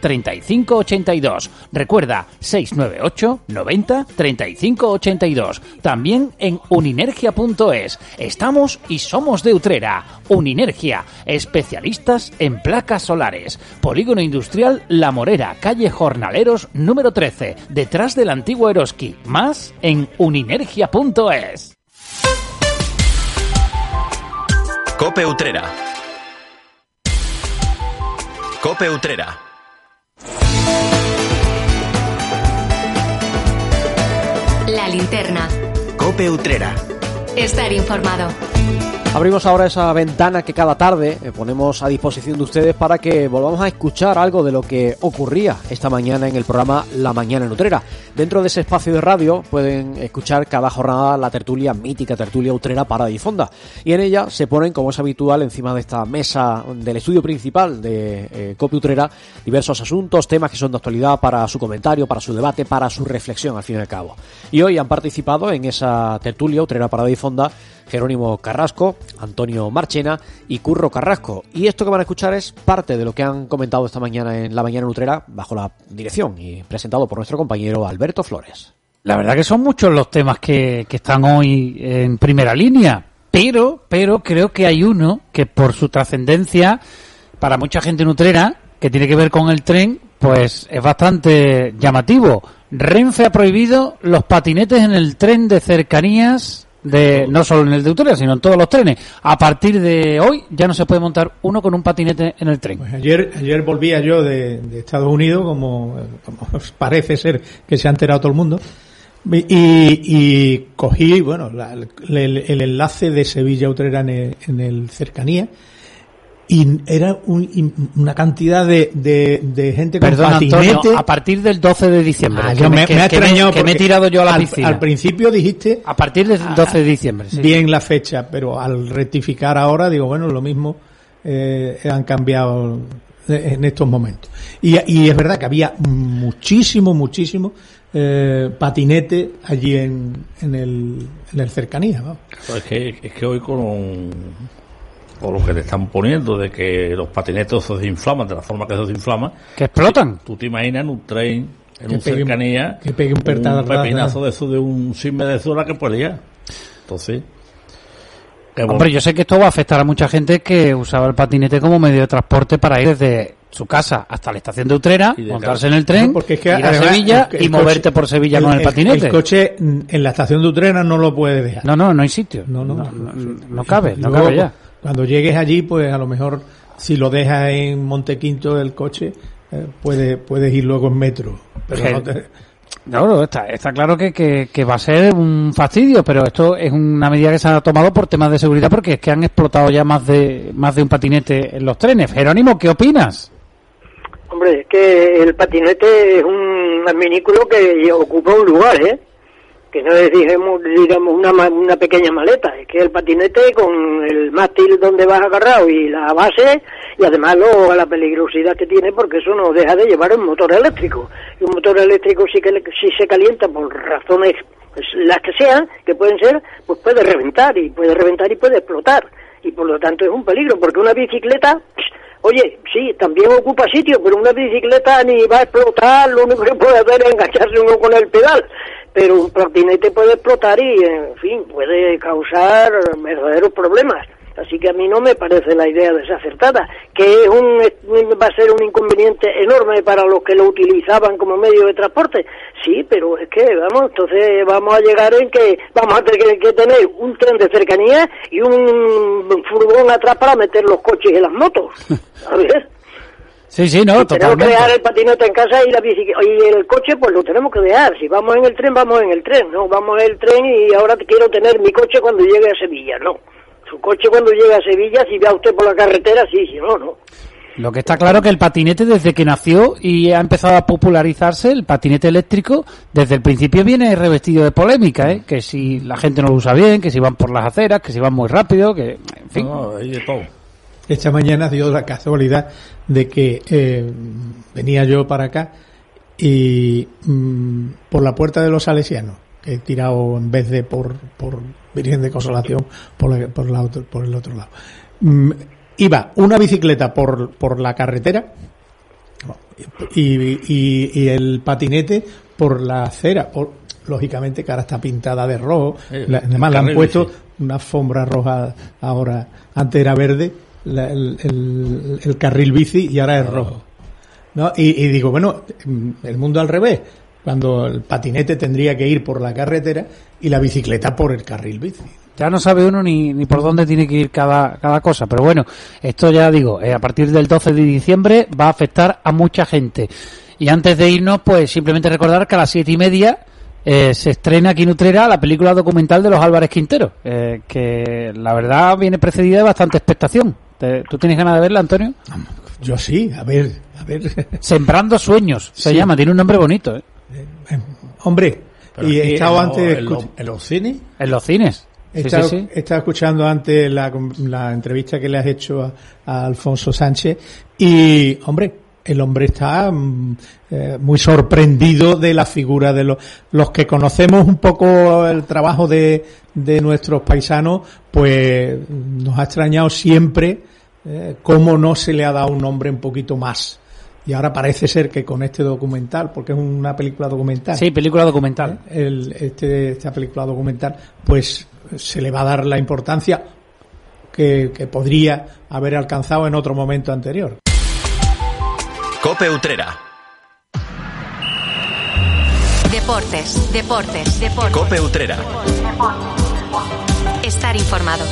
S13: 35 82. Recuerda 698 90 35 82. También en uninergia.es. Estamos y somos de Utrera. Uninergia, especialistas en placas solares. Polígono Industrial La Morera, calle Jornaleros número 13, detrás del antiguo Eroski. Más en uninergia.es.
S2: Cope Utrera. Cope Utrera. Cope Utrera.
S3: Estar informado.
S5: Abrimos ahora esa ventana que cada tarde eh, ponemos a disposición de ustedes para que volvamos a escuchar algo de lo que ocurría esta mañana en el programa La Mañana en Utrera. Dentro de ese espacio de radio pueden escuchar cada jornada la tertulia mítica, tertulia Utrera para Difonda. Y en ella se ponen, como es habitual, encima de esta mesa del estudio principal de eh, Utrera, diversos asuntos, temas que son de actualidad para su comentario, para su debate, para su reflexión, al fin y al cabo. Y hoy han participado en esa tertulia Utrera para Difonda Jerónimo Carrasco, Antonio Marchena y Curro Carrasco. Y esto que van a escuchar es parte de lo que han comentado esta mañana en La Mañana Nutrera bajo la dirección y presentado por nuestro compañero Alberto Flores.
S13: La verdad que son muchos los temas que, que están hoy en primera línea, pero, pero creo que hay uno que por su trascendencia para mucha gente nutrera, que tiene que ver con el tren, pues es bastante llamativo. Renfe ha prohibido los patinetes en el tren de cercanías de no solo en el de Utrera, sino en todos los trenes. A partir de hoy ya no se puede montar uno con un patinete en el tren.
S1: Pues ayer, ayer volvía yo de, de Estados Unidos, como, parece ser que se ha enterado todo el mundo,
S23: Y, y cogí, bueno, la- el, enlace de Sevilla Utrera en en el cercanía y era un- una cantidad de, de, de gente con
S13: Perdón,
S23: patinete.
S13: Antonio, a partir del 12 de diciembre.
S23: Ah,
S13: que
S23: yo me,
S13: que-
S23: me ha
S13: que me-
S23: extrañado
S13: que me he tirado yo a la
S23: al-
S13: piscina.
S23: Al, principio dijiste
S13: a partir del 12 de diciembre. sí.
S23: bien la fecha, pero al rectificar ahora digo, bueno, lo mismo eh, han cambiado en estos momentos. Y, y es verdad que había muchísimo, muchísimo eh, patinete allí en, en, el, en el cercanía.
S24: es, que, es que hoy con, con lo que le están poniendo de que los patinetes se desinflaman de la forma que se desinflaman.
S13: Que explotan.
S24: Tú te imaginas en un tren, en
S23: Que
S24: un
S23: pegue un-
S24: cercanía,
S23: que pegue un pertazo,
S24: pepinazo de eso de un sisme de zona que puede liar. Entonces, que bueno.
S13: Hombre, yo sé que esto va a afectar a mucha gente que usaba el patinete como medio de transporte para ir desde su casa hasta la estación de Utrera,
S23: de
S13: montarse
S23: casa.
S13: en el tren,
S23: No, porque es que
S13: ir a
S23: además
S13: Sevilla
S23: el- el
S13: y
S23: coche-
S13: moverte por Sevilla
S23: el-
S13: con el
S23: el-
S13: patinete.
S23: El coche en la estación de Utrera no lo puedes dejar.
S13: No, no, no hay sitio.
S23: No, no,
S13: no, no, no cabe, no
S23: Luego,
S13: cabe ya.
S23: Cuando llegues allí, pues a lo mejor si lo dejas en Montequinto el coche, eh, puedes, puedes ir luego en metro. Pero no te-
S13: No, no, está, está claro que, que, que va a ser un fastidio, pero esto es una medida que se ha tomado por temas de seguridad porque es que han explotado ya más de más de un patinete en los trenes. Jerónimo, ¿qué opinas?
S25: Hombre, es que el patinete es un adminículo que ocupa un lugar, ¿eh? Que no es, digamos, digamos una, una pequeña maleta, es que el patinete con el mástil donde vas agarrado y la base, y además lo, la peligrosidad que tiene, porque eso no deja de llevar un motor eléctrico. Y un motor eléctrico sí que si se calienta por razones pues, las que sean, que pueden ser, pues puede reventar, y puede reventar y puede explotar. Y por lo tanto es un peligro, porque una bicicleta, Oye, sí, también ocupa sitio, pero una bicicleta ni va a explotar, lo único que puede hacer es engancharse uno con el pedal. Pero un patinete puede explotar y, en fin, puede causar verdaderos problemas. Así que a mí no me parece la idea desacertada, que es un, va a ser un inconveniente enorme para los que lo utilizaban como medio de transporte. Sí, pero es que, vamos, entonces vamos a llegar en que vamos a tener que tener un tren de cercanía y un furgón atrás para meter los coches y las motos. A ver.
S13: Sí, sí, no,
S25: Si tenemos que
S13: totalmente.
S25: dejar el patinete en casa y la y el coche, pues lo tenemos que dejar. Si vamos en el tren, vamos en el tren. No, vamos en el tren y ahora quiero tener mi coche cuando llegue a Sevilla. No. Su coche cuando llegue a Sevilla, si ve a usted por la carretera, sí, si no, no.
S13: Lo que está claro que el patinete desde que nació y ha empezado a popularizarse, el patinete eléctrico, desde el principio viene revestido de polémica, ¿eh? que si la gente no lo usa bien, que si van por las aceras, que si van muy rápido, que en fin.
S24: No, hay de todo.
S23: Esta mañana dio la casualidad de que eh, venía yo para acá y mm, por la puerta de los salesianos, que he tirado en vez de por, por Virgen de Consolación, por, la- por, la otro- por el otro lado. Mm, iba una bicicleta por, por la carretera y, y- y el patinete por la acera. Por, lógicamente que ahora está pintada de rojo.
S24: Eh,
S23: La- además le han puesto una alfombra roja ahora. Antes era verde el, carril bici y ahora es rojo. ¿No? Y, y digo, bueno, mm, el mundo al revés. Cuando el patinete tendría que ir por la carretera y la bicicleta por el carril bici.
S13: Ya no sabe uno ni, ni por dónde tiene que ir cada, cada cosa. Pero bueno, esto ya digo, eh, a partir del 12 de diciembre va a afectar a mucha gente. Y antes de irnos, pues simplemente recordar que a las siete y media eh, se estrena aquí en Utrera la película documental de los Álvarez Quintero, eh, que la verdad viene precedida de bastante expectación. ¿Te- ¿Tú tienes ganas de verla, Antonio?
S23: Yo sí, a ver, a ver.
S13: Sembrando sueños, se
S23: Sí.
S13: llama, tiene un nombre bonito. ¿eh?
S23: Hombre,
S13: Pero
S23: y he estado antes...
S13: en los-
S23: ¿En los cines?
S13: En los cines.
S23: He
S13: Sí,
S23: estado,
S13: sí, sí.
S23: he estado escuchando antes la, la entrevista que le has hecho a, a Alfonso Sánchez y, hombre, el hombre está mm, eh, muy sorprendido de la figura de los, los que conocemos un poco el trabajo de, de nuestros paisanos, pues nos ha extrañado siempre eh, cómo no se le ha dado un nombre un poquito más. Y ahora parece ser que con este documental, porque es una película documental.
S13: Sí, película documental.
S23: El, este, esta película documental, pues se le va a dar la importancia que, que podría haber alcanzado en otro momento anterior.
S2: Cope Utrera.
S3: Deportes, deportes, deportes.
S2: Cope Utrera.
S3: Estar informado.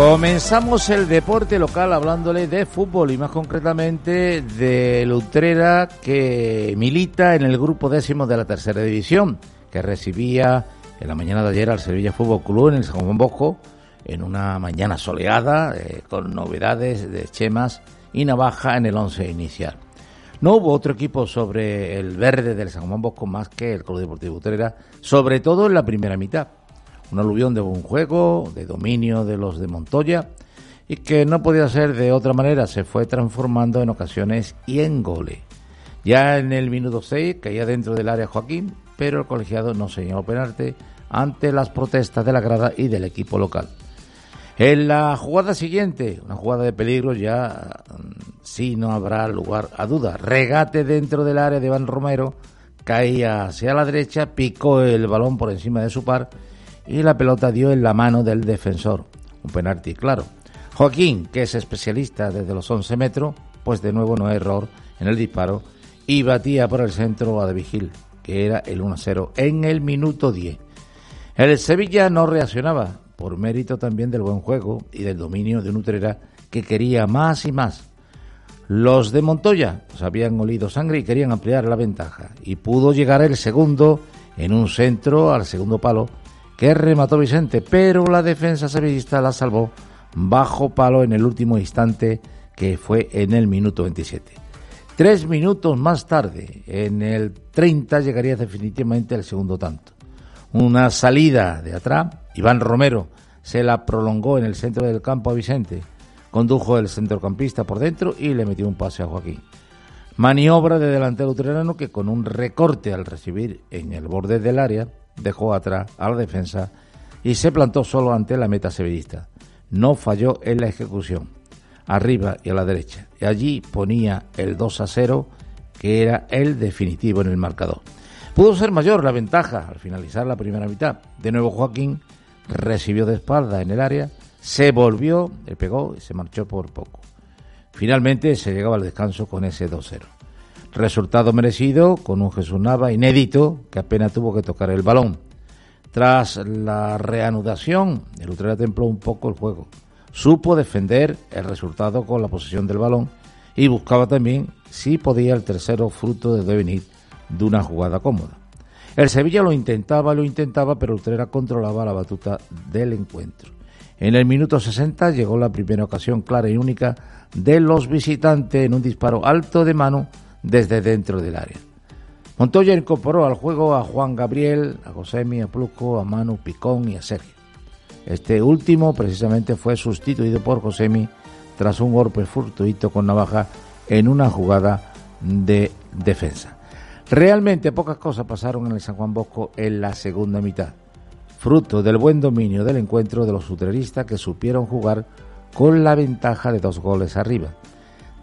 S4: Comenzamos el deporte local hablándole de fútbol y más concretamente de Lutrera que milita en el grupo décimo de la tercera división, que recibía en la mañana de ayer al Sevilla Fútbol Club en el San Juan Bosco en una mañana soleada eh, con novedades de Chemas y Navaja en el once inicial. No hubo otro equipo sobre el verde del San Juan Bosco más que el Club Deportivo Utrera, sobre todo en la primera mitad. Un aluvión de buen juego, de dominio de los de Montoya y que no podía ser de otra manera, se fue transformando en ocasiones y en goles. Ya en el minuto 6 caía dentro del área Joaquín, pero el colegiado no señaló penalti ante las protestas de la grada y del equipo local. En la jugada siguiente, una jugada de peligro, ya mm, sí no habrá lugar a duda. Regate dentro del área de Iván Romero, caía hacia la derecha, picó el balón por encima de su par y la pelota dio en la mano del defensor. Un penalti, claro. Joaquín, que es especialista desde los 11 metros, pues de nuevo no hay error en el disparo y batía por el centro a De Vigil, que era el 1-0 en el minuto 10. El Sevilla no reaccionaba, por mérito también del buen juego y del dominio de Nutrera, que quería más y más. Los de Montoya habían olido sangre y querían ampliar la ventaja, y pudo llegar el segundo en un centro al segundo palo, que remató Vicente, pero la defensa sevillista la salvó bajo palo en el último instante, que fue en el minuto 27. Tres minutos más tarde, en el 30, llegaría definitivamente el segundo tanto. Una salida de atrás, Iván Romero se la prolongó en el centro del campo a Vicente, condujo el centrocampista por dentro y le metió un pase a Joaquín. Maniobra de delantero utrerano que con un recorte al recibir en el borde del área dejó atrás a la defensa y se plantó solo ante la meta sevillista. No falló en la ejecución, arriba y a la derecha. Y allí ponía el 2 a 0, que era el definitivo en el marcador. Pudo ser mayor la ventaja al finalizar la primera mitad. De nuevo Joaquín recibió de espalda en el área, se volvió, le pegó y se marchó por poco. Finalmente se llegaba al descanso con ese 2-0. Resultado merecido con un Jesús Nava inédito que apenas tuvo que tocar el balón. Tras la reanudación, el Utrera templó un poco el juego. Supo defender el resultado con la posesión del balón y buscaba también si podía el tercero fruto de devenir de una jugada cómoda. El Sevilla lo intentaba, lo intentaba, pero Utrera controlaba la batuta del encuentro. En el minuto 60 llegó la primera ocasión clara y única de los visitantes en un disparo alto de mano desde dentro del área. Montoya incorporó al juego a Juan Gabriel, a Josemi, a Plusco, a Manu Picón y a Sergio. Este último precisamente fue sustituido por Josemi tras un golpe fortuito con navaja en una jugada de defensa. Realmente pocas cosas pasaron en el San Juan Bosco en la segunda mitad, fruto del buen dominio del encuentro de los utreristas que supieron jugar con la ventaja de dos goles arriba.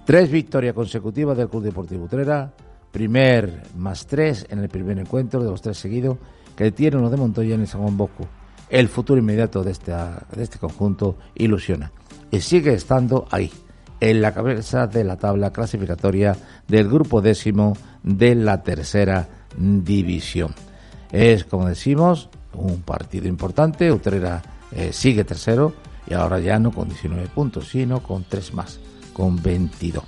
S4: Tres victorias consecutivas del Club Deportivo Utrera, primer más tres en el primer encuentro de los tres seguidos que tienen los de Montoya en el San Bosco. El futuro inmediato de, de este conjunto ilusiona y sigue estando ahí, en la cabeza de la tabla clasificatoria del grupo décimo de la tercera división. Es, como decimos, un partido importante. Utrera eh, sigue tercero y ahora ya no con 19 puntos, sino con tres más con 22.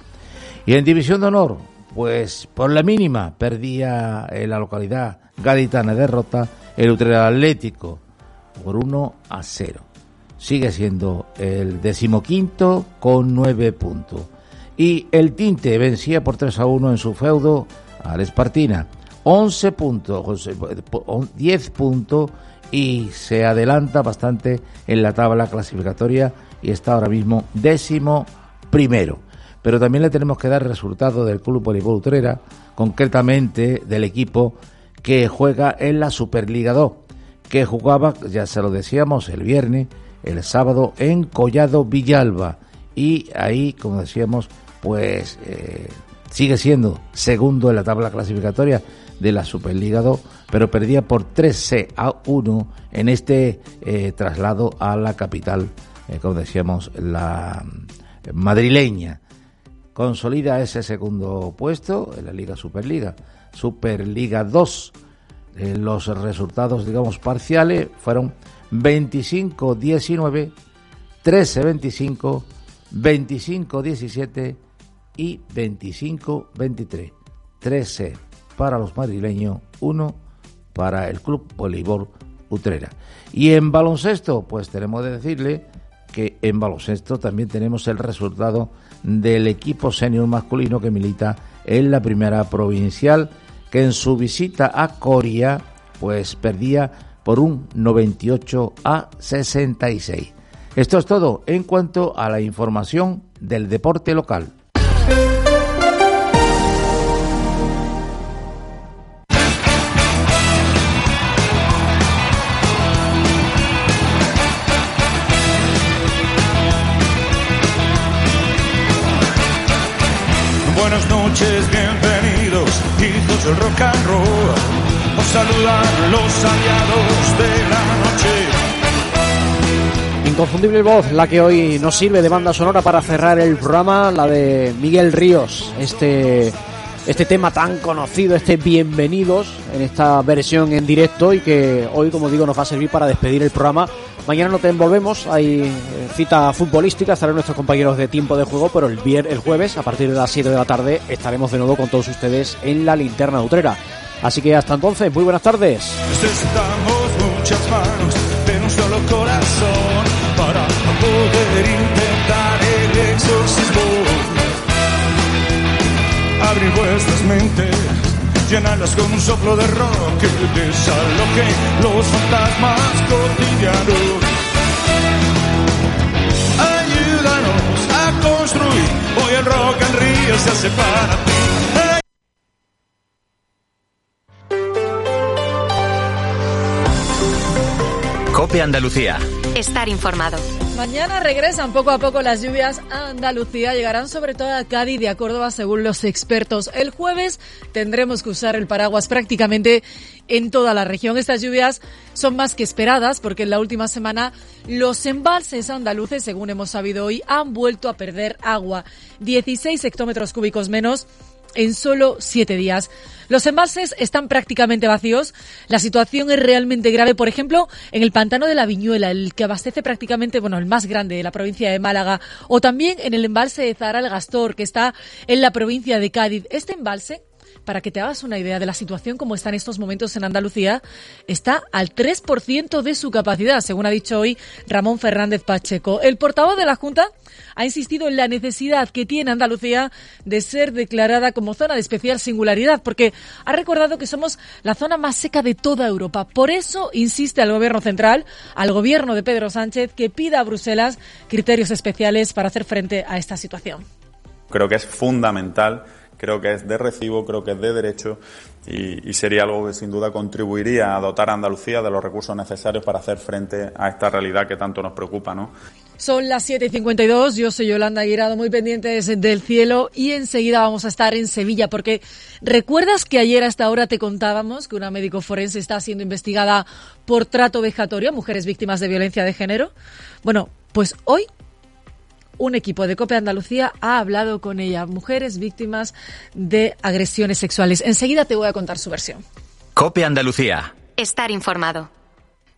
S4: Y en División de Honor, pues por la mínima perdía en la localidad gaditana derrota el Utrera Atlético por 1 a 0. Sigue siendo el decimoquinto con 9 puntos. Y el Tinte vencía por 3 a 1 en su feudo al Espartina. 11 puntos, 10 puntos y se adelanta bastante en la tabla clasificatoria y está ahora mismo décimo primero. Pero también le tenemos que dar resultado del Club Voleibol Utrera, concretamente del equipo que juega en la Superliga 2, que jugaba, ya se lo decíamos, el viernes, el sábado en Collado Villalba. Y ahí, como decíamos, pues eh, sigue siendo segundo en la tabla clasificatoria de la Superliga 2, pero perdía por 13 a 1 en este eh, traslado a la capital, eh, como decíamos, la madrileña. Consolida ese segundo puesto en la Liga Superliga. Superliga 2. Eh, los resultados, digamos, parciales fueron 25-19 1325, 2517 y 2523. 13 para los madrileños, 1 para el Club Voleibol Utrera. Y en baloncesto, pues tenemos que decirle en baloncesto también tenemos el resultado del equipo senior masculino que milita en la primera provincial, que en su visita a Coria, pues perdía por un 98 a 66. Esto es todo en cuanto a la información del deporte local.
S26: Noches, bienvenidos, hijos del rock and roll. Os saludan los aliados de la noche.
S5: Inconfundible voz, la que hoy nos sirve de banda sonora para cerrar el programa, la de Miguel Ríos, este, este tema tan conocido, este Bienvenidos, en esta versión en directo y que hoy, como digo, nos va a servir para despedir el programa. Mañana no te envolvemos, hay eh, cita futbolística, estarán nuestros compañeros de tiempo de juego, pero el, vier, el jueves, a partir de las 7 de la tarde, estaremos de nuevo con todos ustedes en la linterna utrera. Así que hasta entonces, muy buenas tardes.
S26: Necesitamos muchas manos de un solo corazón para poder intentar el exorcismo. Abrir vuestras mentes, llenarlas con un soplo de rock que desaloje los fantasmas cotidianos. Se.
S2: Cope Andalucía.
S3: Estar informado.
S27: Mañana regresan poco a poco las lluvias a Andalucía, llegarán sobre todo a Cádiz y a Córdoba según los expertos. El jueves tendremos que usar el paraguas prácticamente en toda la región. Estas lluvias son más que esperadas porque en la última semana los embalses andaluces, según hemos sabido hoy, han vuelto a perder agua. 16 hectómetros cúbicos menos en solo siete días. Los embalses están prácticamente vacíos. La situación es realmente grave. Por ejemplo, en el pantano de la Viñuela, el que abastece prácticamente, bueno, el más grande de la provincia de Málaga, o también en el embalse de Zara el Gastor, que está en la provincia de Cádiz. Este embalse para que te hagas una idea de la situación como está en estos momentos en Andalucía, está al 3% de su capacidad, según ha dicho hoy Ramón Fernández Pacheco. El portavoz de la Junta ha insistido en la necesidad que tiene Andalucía de ser declarada como zona de especial singularidad, porque ha recordado que somos la zona más seca de toda Europa. Por eso insiste al Gobierno central, al Gobierno de Pedro Sánchez, que pida a Bruselas criterios especiales para hacer frente a esta situación.
S28: Creo que es fundamental creo que es de recibo, creo que es de derecho y, sería algo que sin duda contribuiría a dotar a Andalucía de los recursos necesarios para hacer frente a esta realidad que tanto nos preocupa, ¿no?
S27: Son las 7.52, yo soy Yolanda Aguirado, muy pendientes del cielo y enseguida vamos a estar en Sevilla porque ¿recuerdas que ayer a esta hora te contábamos que una médico forense está siendo investigada por trato vejatorio a mujeres víctimas de violencia de género? Bueno, pues hoy un equipo de COPE Andalucía ha hablado con ella, mujeres víctimas de agresiones sexuales. Enseguida te voy a contar su versión.
S2: COPE Andalucía.
S3: Estar informado.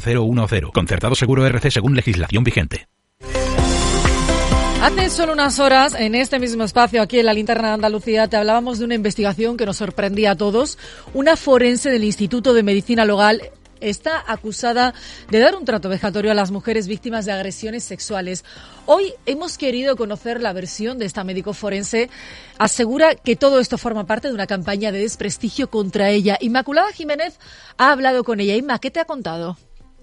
S18: 0010. Concertado Seguro RC según legislación vigente.
S27: Hace solo unas horas, en este mismo espacio, aquí en la linterna de Andalucía, te hablábamos de una investigación que nos sorprendía a todos. Una forense del Instituto de Medicina Legal está acusada de dar un trato vejatorio a las mujeres víctimas de agresiones sexuales. Hoy hemos querido conocer la versión de esta médico forense. Asegura que todo esto forma parte de una campaña de desprestigio contra ella. Inmaculada Jiménez ha hablado con ella. Inma, ¿qué te ha contado?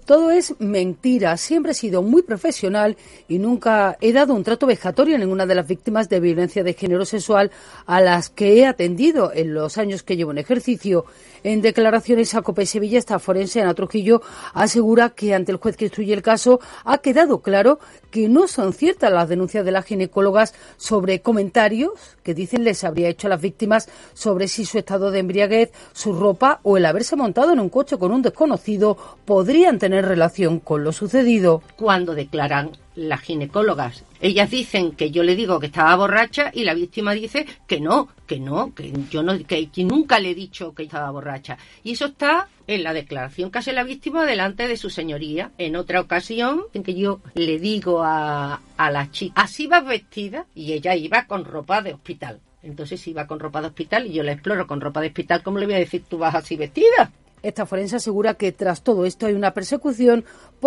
S29: Todo es mentira. Siempre he sido muy profesional y nunca he dado un trato vejatorio a ninguna de las víctimas de violencia de género sexual a las que he atendido en los años que llevo en ejercicio. En declaraciones a Cope Sevilla, esta forense Ana Trujillo asegura que ante el juez que instruye el caso ha quedado claro que no son ciertas las denuncias de las ginecólogas sobre comentarios que dicen les habría hecho a las víctimas sobre si su estado de embriaguez, su ropa o el haberse montado en un coche con un desconocido podrían tener relación con lo sucedido.
S30: Cuando declaran las ginecólogas. Ellas dicen que yo le digo que estaba borracha y la víctima dice que no, que no, que yo no, que, nunca le he dicho que estaba borracha. Y eso está en la declaración que hace la víctima delante de su señoría. En otra ocasión, en que yo le digo a, a la chica, así vas vestida, y ella iba con ropa de hospital. Entonces iba con ropa de hospital y yo la exploro con ropa de hospital, ¿cómo le voy a decir tú vas así vestida?
S29: Esta forense asegura que tras todo esto hay una persecución